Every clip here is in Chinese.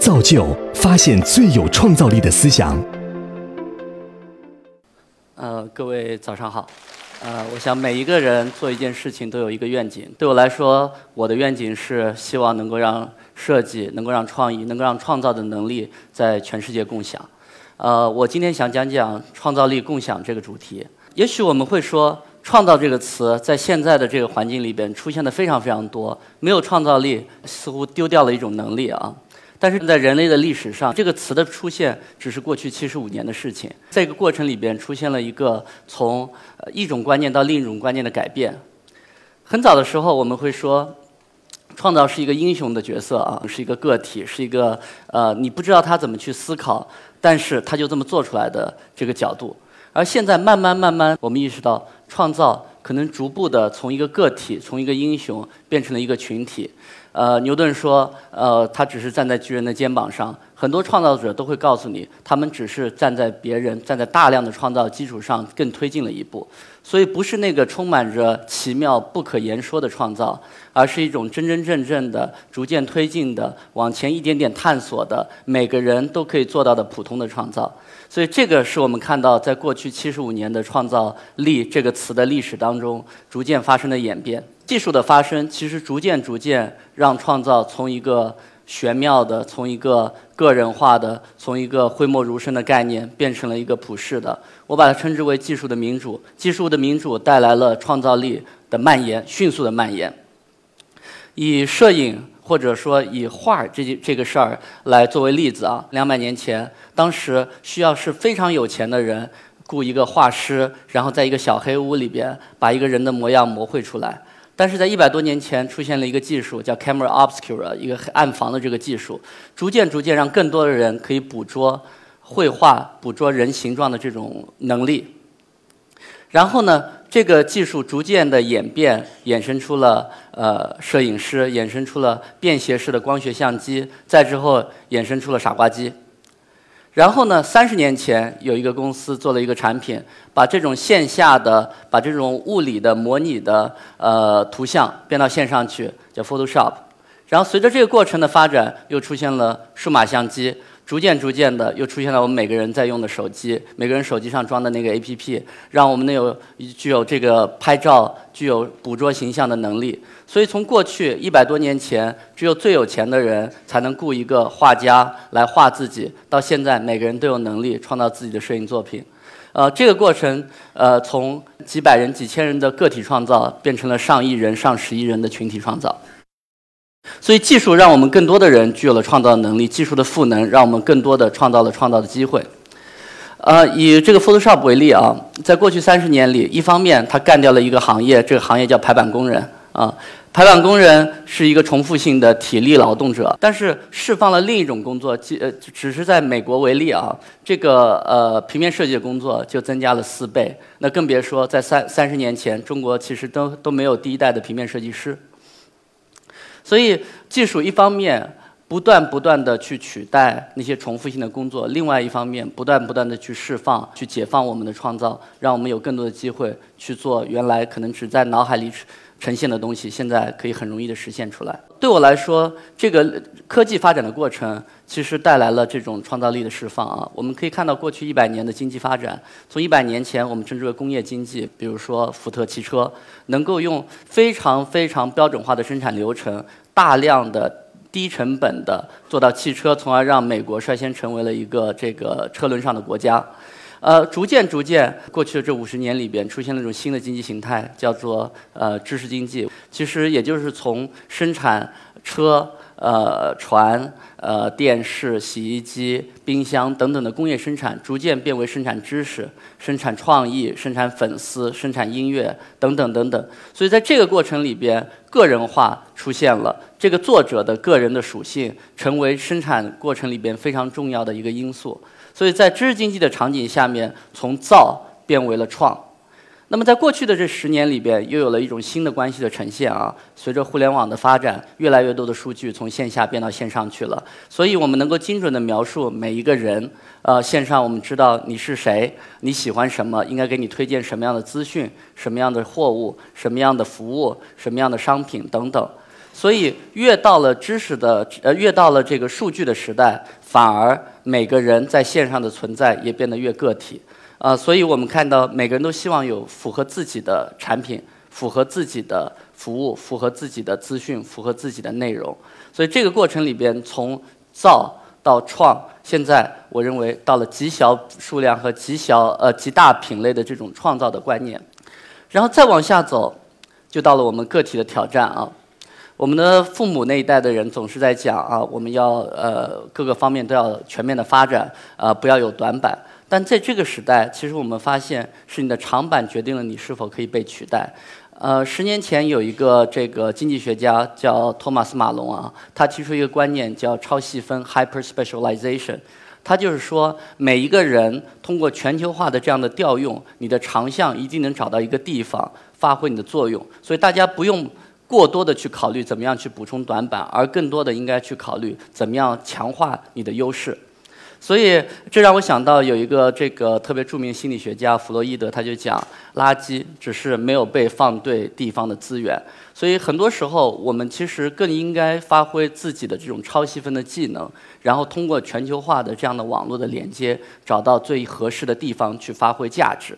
造就发现最有创造力的思想。呃，各位早上好。呃，我想每一个人做一件事情都有一个愿景。对我来说，我的愿景是希望能够让设计、能够让创意、能够让创造的能力在全世界共享。呃，我今天想讲讲创造力共享这个主题。也许我们会说，创造这个词在现在的这个环境里边出现的非常非常多，没有创造力似乎丢掉了一种能力啊。但是在人类的历史上，这个词的出现只是过去七十五年的事情。在这个过程里边，出现了一个从一种观念到另一种观念的改变。很早的时候，我们会说，创造是一个英雄的角色啊，是一个个体，是一个呃，你不知道他怎么去思考，但是他就这么做出来的这个角度。而现在慢慢慢慢，我们意识到，创造可能逐步的从一个个体，从一个英雄变成了一个群体。呃，牛顿说，呃，他只是站在巨人的肩膀上。很多创造者都会告诉你，他们只是站在别人站在大量的创造基础上更推进了一步。所以，不是那个充满着奇妙不可言说的创造，而是一种真真正正的、逐渐推进的、往前一点点探索的、每个人都可以做到的普通的创造。所以，这个是我们看到在过去七十五年的创造力这个词的历史当中逐渐发生的演变。技术的发生，其实逐渐逐渐让创造从一个玄妙的、从一个个人化的、从一个讳莫如深的概念，变成了一个普世的。我把它称之为技术的民主。技术的民主带来了创造力的蔓延，迅速的蔓延。以摄影或者说以画这这个事儿来作为例子啊，两百年前，当时需要是非常有钱的人雇一个画师，然后在一个小黑屋里边把一个人的模样描绘出来。但是在一百多年前，出现了一个技术叫 camera obscura，一个暗房的这个技术，逐渐逐渐让更多的人可以捕捉绘画、捕捉人形状的这种能力。然后呢，这个技术逐渐的演变，衍生出了呃摄影师，衍生出了便携式的光学相机，再之后衍生出了傻瓜机。然后呢？三十年前有一个公司做了一个产品，把这种线下的、把这种物理的模拟的呃图像变到线上去，叫 Photoshop。然后随着这个过程的发展，又出现了数码相机。逐渐逐渐的，又出现了我们每个人在用的手机，每个人手机上装的那个 APP，让我们能有具有这个拍照、具有捕捉形象的能力。所以从过去一百多年前，只有最有钱的人才能雇一个画家来画自己，到现在每个人都有能力创造自己的摄影作品。呃，这个过程，呃，从几百人、几千人的个体创造，变成了上亿人、上十亿人的群体创造。所以，技术让我们更多的人具有了创造能力，技术的赋能让我们更多的创造了创造的机会。呃，以这个 Photoshop 为例啊，在过去三十年里，一方面它干掉了一个行业，这个行业叫排版工人啊。排版工人是一个重复性的体力劳动者，但是释放了另一种工作，呃，只是在美国为例啊，这个呃平面设计的工作就增加了四倍。那更别说在三三十年前，中国其实都都没有第一代的平面设计师。所以，技术一方面不断不断的去取代那些重复性的工作，另外一方面不断不断的去释放、去解放我们的创造，让我们有更多的机会去做原来可能只在脑海里。呈现的东西现在可以很容易的实现出来。对我来说，这个科技发展的过程其实带来了这种创造力的释放啊。我们可以看到过去一百年的经济发展，从一百年前我们称之为工业经济，比如说福特汽车，能够用非常非常标准化的生产流程，大量的低成本的做到汽车，从而让美国率先成为了一个这个车轮上的国家。呃，逐渐逐渐，过去的这五十年里边，出现了一种新的经济形态，叫做呃知识经济。其实也就是从生产车、呃船、呃电视、洗衣机、冰箱等等的工业生产，逐渐变为生产知识、生产创意、生产粉丝、生产音乐等等等等。所以在这个过程里边，个人化出现了，这个作者的个人的属性成为生产过程里边非常重要的一个因素。所以在知识经济的场景下面，从造变为了创。那么在过去的这十年里边，又有了一种新的关系的呈现啊。随着互联网的发展，越来越多的数据从线下变到线上去了。所以我们能够精准的描述每一个人。呃，线上我们知道你是谁，你喜欢什么，应该给你推荐什么样的资讯、什么样的货物、什么样的服务、什么样的商品等等。所以越到了知识的呃，越到了这个数据的时代，反而每个人在线上的存在也变得越个体。啊，所以我们看到每个人都希望有符合自己的产品，符合自己的服务，符合自己的资讯，符合自己的内容。所以这个过程里边，从造到创，现在我认为到了极小数量和极小呃极大品类的这种创造的观念。然后再往下走，就到了我们个体的挑战啊。我们的父母那一代的人总是在讲啊，我们要呃各个方面都要全面的发展，啊不要有短板。但在这个时代，其实我们发现是你的长板决定了你是否可以被取代。呃，十年前有一个这个经济学家叫托马斯马龙啊，他提出一个观念叫超细分 （hyper specialization）。他就是说，每一个人通过全球化的这样的调用，你的长项一定能找到一个地方发挥你的作用。所以大家不用过多的去考虑怎么样去补充短板，而更多的应该去考虑怎么样强化你的优势。所以，这让我想到有一个这个特别著名心理学家弗洛伊德，他就讲，垃圾只是没有被放对地方的资源。所以，很多时候我们其实更应该发挥自己的这种超细分的技能，然后通过全球化的这样的网络的连接，找到最合适的地方去发挥价值。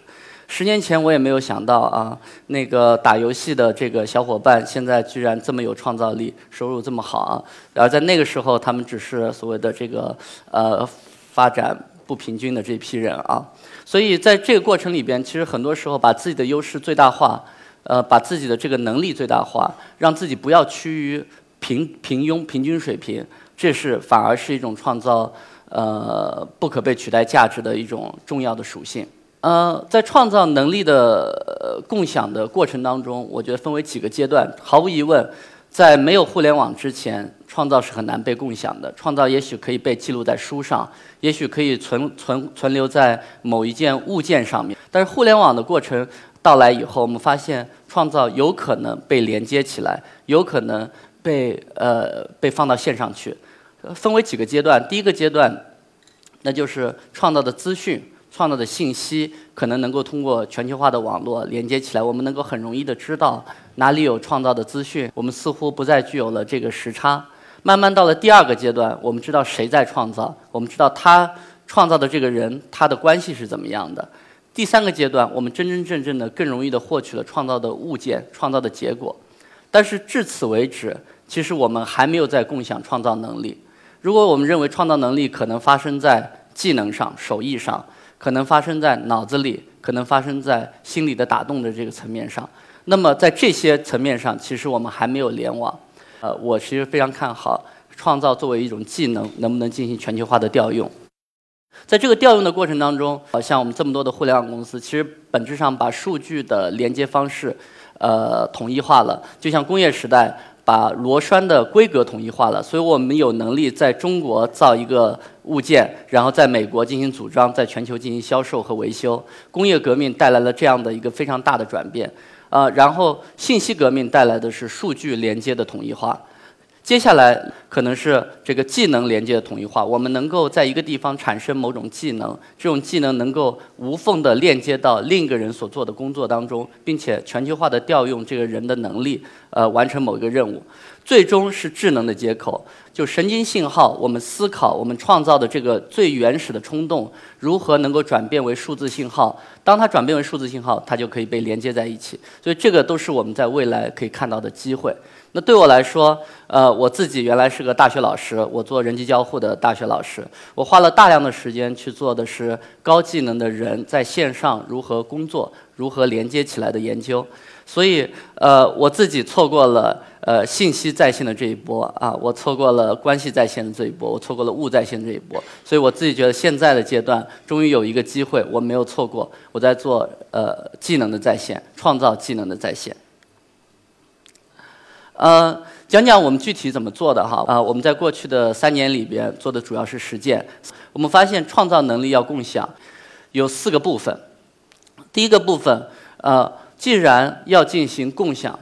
十年前我也没有想到啊，那个打游戏的这个小伙伴现在居然这么有创造力，收入这么好啊。而在那个时候，他们只是所谓的这个呃。发展不平均的这批人啊，所以在这个过程里边，其实很多时候把自己的优势最大化，呃，把自己的这个能力最大化，让自己不要趋于平平庸平均水平，这是反而是一种创造呃不可被取代价值的一种重要的属性。呃，在创造能力的共享的过程当中，我觉得分为几个阶段，毫无疑问。在没有互联网之前，创造是很难被共享的。创造也许可以被记录在书上，也许可以存存存留在某一件物件上面。但是互联网的过程到来以后，我们发现创造有可能被连接起来，有可能被呃被放到线上去。分为几个阶段，第一个阶段，那就是创造的资讯。创造的信息可能能够通过全球化的网络连接起来，我们能够很容易的知道哪里有创造的资讯。我们似乎不再具有了这个时差。慢慢到了第二个阶段，我们知道谁在创造，我们知道他创造的这个人他的关系是怎么样的。第三个阶段，我们真真正正的更容易的获取了创造的物件、创造的结果。但是至此为止，其实我们还没有在共享创造能力。如果我们认为创造能力可能发生在技能上、手艺上，可能发生在脑子里，可能发生在心理的打动的这个层面上。那么在这些层面上，其实我们还没有联网。呃，我其实非常看好创造作为一种技能，能不能进行全球化的调用。在这个调用的过程当中，好像我们这么多的互联网公司，其实本质上把数据的连接方式，呃，统一化了，就像工业时代。把螺栓的规格统一化了，所以我们有能力在中国造一个物件，然后在美国进行组装，在全球进行销售和维修。工业革命带来了这样的一个非常大的转变，呃，然后信息革命带来的是数据连接的统一化。接下来可能是这个技能连接的统一化，我们能够在一个地方产生某种技能，这种技能能够无缝的链接到另一个人所做的工作当中，并且全球化的调用这个人的能力，呃，完成某一个任务。最终是智能的接口，就神经信号，我们思考、我们创造的这个最原始的冲动，如何能够转变为数字信号？当它转变为数字信号，它就可以被连接在一起。所以这个都是我们在未来可以看到的机会。那对我来说，呃，我自己原来是个大学老师，我做人机交互的大学老师，我花了大量的时间去做的是高技能的人在线上如何工作、如何连接起来的研究，所以，呃，我自己错过了呃信息在线的这一波啊，我错过了关系在线的这一波，我错过了物在线这一波，所以我自己觉得现在的阶段终于有一个机会，我没有错过，我在做呃技能的在线，创造技能的在线。呃，讲讲我们具体怎么做的哈。啊，我们在过去的三年里边做的主要是实践。我们发现创造能力要共享，有四个部分。第一个部分，呃，既然要进行共享，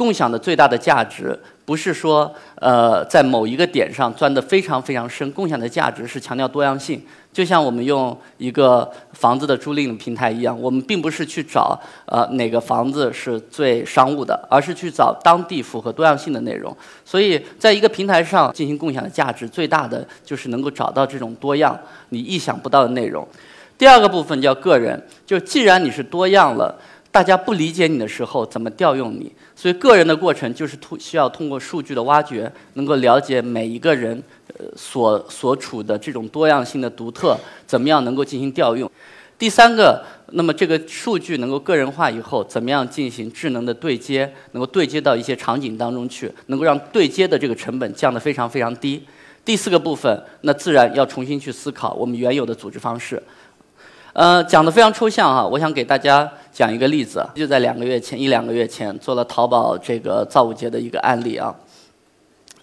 共享的最大的价值。不是说呃在某一个点上钻得非常非常深。共享的价值是强调多样性，就像我们用一个房子的租赁平台一样，我们并不是去找呃哪个房子是最商务的，而是去找当地符合多样性的内容。所以，在一个平台上进行共享的价值最大的就是能够找到这种多样你意想不到的内容。第二个部分叫个人，就既然你是多样了。大家不理解你的时候，怎么调用你？所以个人的过程就是通需要通过数据的挖掘，能够了解每一个人呃所所处的这种多样性的独特，怎么样能够进行调用？第三个，那么这个数据能够个人化以后，怎么样进行智能的对接，能够对接到一些场景当中去，能够让对接的这个成本降得非常非常低？第四个部分，那自然要重新去思考我们原有的组织方式。呃，讲的非常抽象哈，我想给大家讲一个例子，就在两个月前，一两个月前做了淘宝这个造物节的一个案例啊。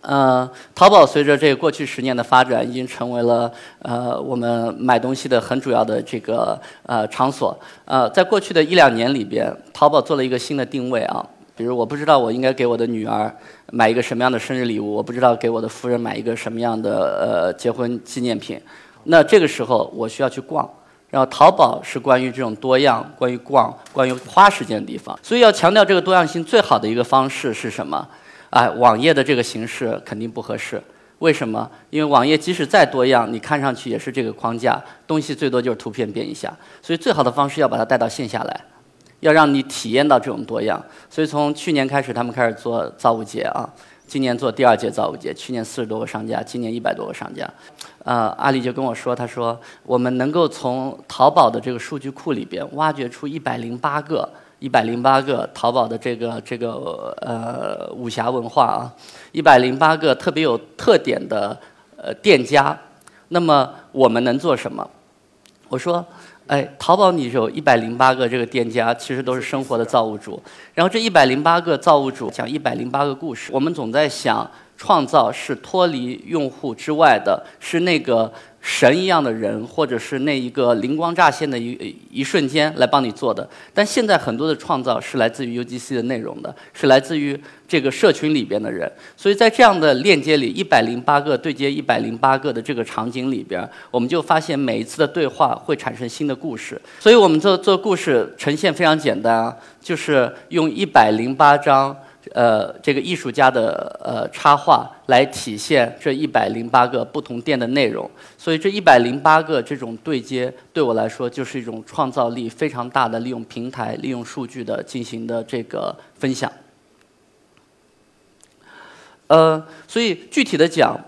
呃，淘宝随着这过去十年的发展，已经成为了呃我们买东西的很主要的这个呃场所。呃，在过去的一两年里边，淘宝做了一个新的定位啊，比如我不知道我应该给我的女儿买一个什么样的生日礼物，我不知道给我的夫人买一个什么样的呃结婚纪念品，那这个时候我需要去逛。然后淘宝是关于这种多样、关于逛、关于花时间的地方，所以要强调这个多样性，最好的一个方式是什么？哎，网页的这个形式肯定不合适。为什么？因为网页即使再多样，你看上去也是这个框架，东西最多就是图片变一下。所以最好的方式要把它带到线下来，要让你体验到这种多样。所以从去年开始，他们开始做造物节啊。今年做第二届造物节，去年四十多个商家，今年一百多个商家。呃，阿里就跟我说，他说我们能够从淘宝的这个数据库里边挖掘出一百零八个、一百零八个淘宝的这个这个呃武侠文化啊，一百零八个特别有特点的呃店家。那么我们能做什么？我说。哎，淘宝你有一百零八个这个店家，其实都是生活的造物主。然后这一百零八个造物主讲一百零八个故事。我们总在想，创造是脱离用户之外的，是那个。神一样的人，或者是那一个灵光乍现的一一瞬间来帮你做的。但现在很多的创造是来自于 UGC 的内容的，是来自于这个社群里边的人。所以在这样的链接里，一百零八个对接一百零八个的这个场景里边，我们就发现每一次的对话会产生新的故事。所以我们做做故事呈现非常简单啊，就是用一百零八张。呃，这个艺术家的呃插画来体现这一百零八个不同店的内容，所以这一百零八个这种对接对我来说就是一种创造力非常大的利用平台、利用数据的进行的这个分享。呃，所以具体的讲，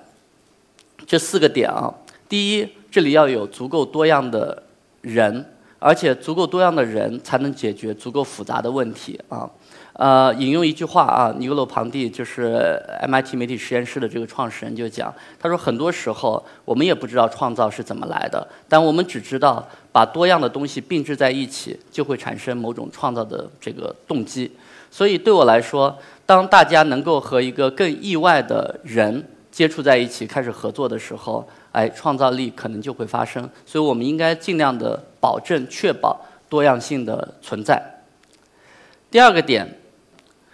这四个点啊，第一，这里要有足够多样的人，而且足够多样的人才能解决足够复杂的问题啊。呃，引用一句话啊，尼格罗庞蒂就是 MIT 媒体实验室的这个创始人就讲，他说很多时候我们也不知道创造是怎么来的，但我们只知道把多样的东西并置在一起，就会产生某种创造的这个动机。所以对我来说，当大家能够和一个更意外的人接触在一起，开始合作的时候，哎，创造力可能就会发生。所以我们应该尽量的保证、确保多样性的存在。第二个点。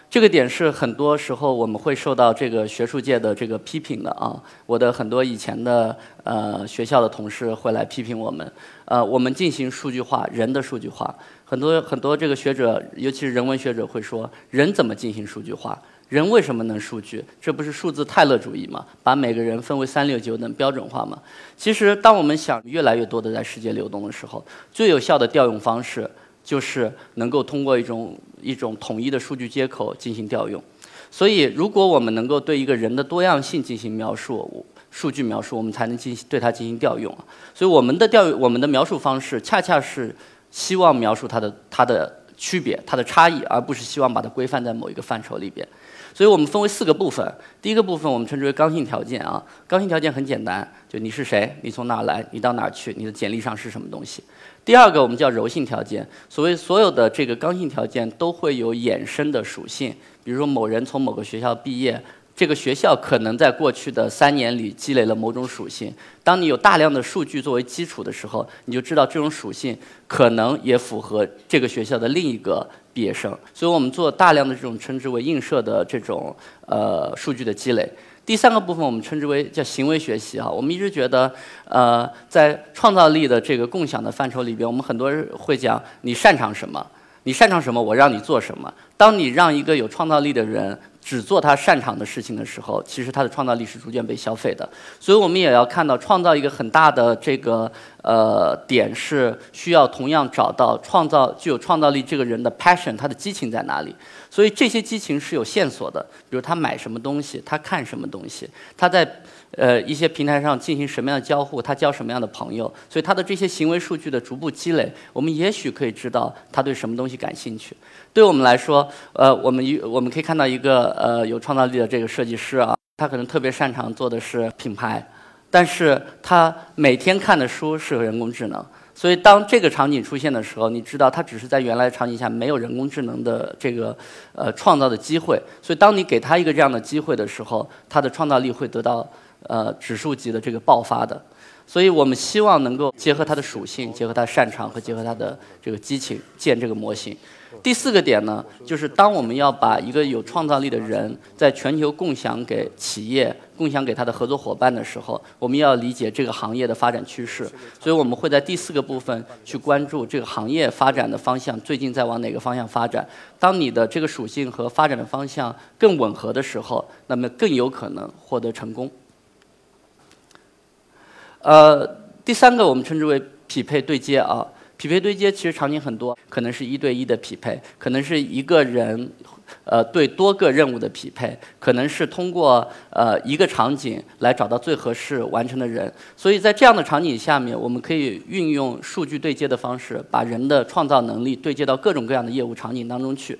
这个点是很多时候我们会受到这个学术界的这个批评的啊。我的很多以前的呃学校的同事会来批评我们，呃，我们进行数据化，人的数据化，很多很多这个学者，尤其是人文学者会说，人怎么进行数据化？人为什么能数据？这不是数字泰勒主义吗？把每个人分为三六九等标准化吗？其实，当我们想越来越多的在世界流动的时候，最有效的调用方式。就是能够通过一种一种统一的数据接口进行调用，所以如果我们能够对一个人的多样性进行描述，数据描述，我们才能进行对它进行调用啊。所以我们的调用我们的描述方式，恰恰是希望描述它的它的区别、它的差异，而不是希望把它规范在某一个范畴里边。所以我们分为四个部分，第一个部分我们称之为刚性条件啊。刚性条件很简单，就你是谁，你从哪来，你到哪去，你的简历上是什么东西。第二个我们叫柔性条件，所谓所有的这个刚性条件都会有衍生的属性，比如说某人从某个学校毕业。这个学校可能在过去的三年里积累了某种属性。当你有大量的数据作为基础的时候，你就知道这种属性可能也符合这个学校的另一个毕业生，所以我们做大量的这种称之为映射的这种呃数据的积累。第三个部分我们称之为叫行为学习啊，我们一直觉得呃在创造力的这个共享的范畴里边，我们很多人会讲你擅长什么，你擅长什么，我让你做什么。当你让一个有创造力的人。只做他擅长的事情的时候，其实他的创造力是逐渐被消费的。所以我们也要看到，创造一个很大的这个呃点是需要同样找到创造具有创造力这个人的 passion，他的激情在哪里。所以这些激情是有线索的，比如他买什么东西，他看什么东西，他在。呃，一些平台上进行什么样的交互，他交什么样的朋友，所以他的这些行为数据的逐步积累，我们也许可以知道他对什么东西感兴趣。对我们来说，呃，我们一我们可以看到一个呃有创造力的这个设计师啊，他可能特别擅长做的是品牌，但是他每天看的书是人工智能，所以当这个场景出现的时候，你知道他只是在原来场景下没有人工智能的这个呃创造的机会，所以当你给他一个这样的机会的时候，他的创造力会得到。呃，指数级的这个爆发的，所以我们希望能够结合它的属性，结合它擅长和结合它的这个激情建这个模型。第四个点呢，就是当我们要把一个有创造力的人在全球共享给企业、共享给他的合作伙伴的时候，我们要理解这个行业的发展趋势。所以我们会在第四个部分去关注这个行业发展的方向，最近在往哪个方向发展。当你的这个属性和发展的方向更吻合的时候，那么更有可能获得成功。呃，第三个我们称之为匹配对接啊，匹配对接其实场景很多，可能是一对一的匹配，可能是一个人呃对多个任务的匹配，可能是通过呃一个场景来找到最合适完成的人。所以在这样的场景下面，我们可以运用数据对接的方式，把人的创造能力对接到各种各样的业务场景当中去。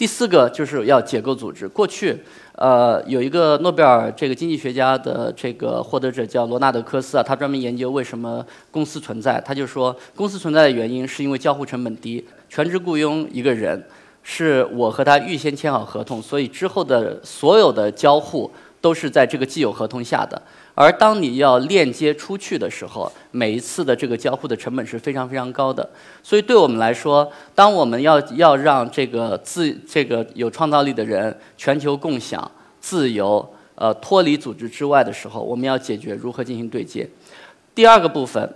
第四个就是要解构组织。过去，呃，有一个诺贝尔这个经济学家的这个获得者叫罗纳德科斯啊，他专门研究为什么公司存在。他就说，公司存在的原因是因为交互成本低，全职雇佣一个人，是我和他预先签好合同，所以之后的所有的交互都是在这个既有合同下的。而当你要链接出去的时候，每一次的这个交互的成本是非常非常高的。所以对我们来说，当我们要要让这个自这个有创造力的人全球共享、自由、呃脱离组织之外的时候，我们要解决如何进行对接。第二个部分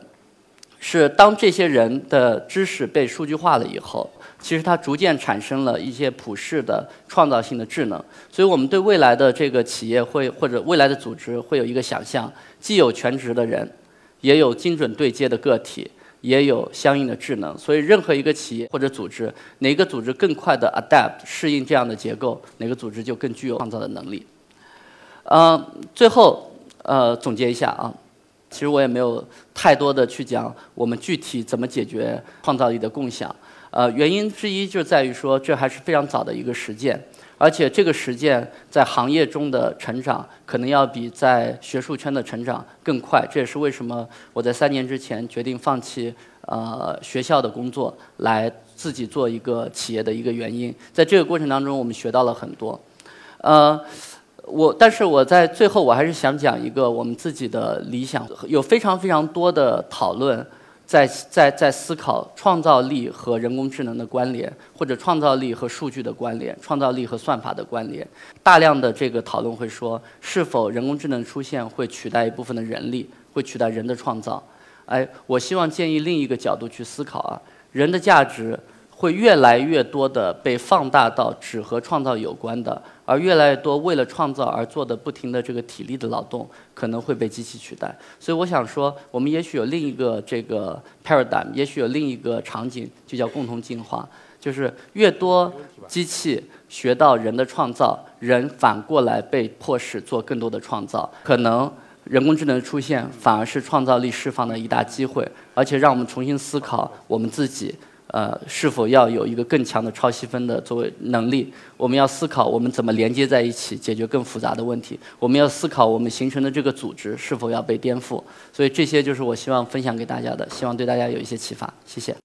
是当这些人的知识被数据化了以后。其实它逐渐产生了一些普世的创造性的智能，所以我们对未来的这个企业会或者未来的组织会有一个想象，既有全职的人，也有精准对接的个体，也有相应的智能。所以任何一个企业或者组织，哪个组织更快的 adapt 适应这样的结构，哪个组织就更具有创造的能力。呃，最后呃总结一下啊，其实我也没有太多的去讲我们具体怎么解决创造力的共享。呃，原因之一就在于说，这还是非常早的一个实践，而且这个实践在行业中的成长，可能要比在学术圈的成长更快。这也是为什么我在三年之前决定放弃呃学校的工作，来自己做一个企业的一个原因。在这个过程当中，我们学到了很多。呃，我但是我在最后我还是想讲一个我们自己的理想，有非常非常多的讨论。在在在思考创造力和人工智能的关联，或者创造力和数据的关联，创造力和算法的关联。大量的这个讨论会说，是否人工智能出现会取代一部分的人力，会取代人的创造？哎，我希望建议另一个角度去思考啊，人的价值。会越来越多的被放大到只和创造有关的，而越来越多为了创造而做的不停的这个体力的劳动可能会被机器取代。所以我想说，我们也许有另一个这个 paradigm，也许有另一个场景，就叫共同进化，就是越多机器学到人的创造，人反过来被迫使做更多的创造，可能人工智能的出现反而是创造力释放的一大机会，而且让我们重新思考我们自己。呃，是否要有一个更强的超细分的作为能力？我们要思考我们怎么连接在一起，解决更复杂的问题。我们要思考我们形成的这个组织是否要被颠覆。所以这些就是我希望分享给大家的，希望对大家有一些启发。谢谢。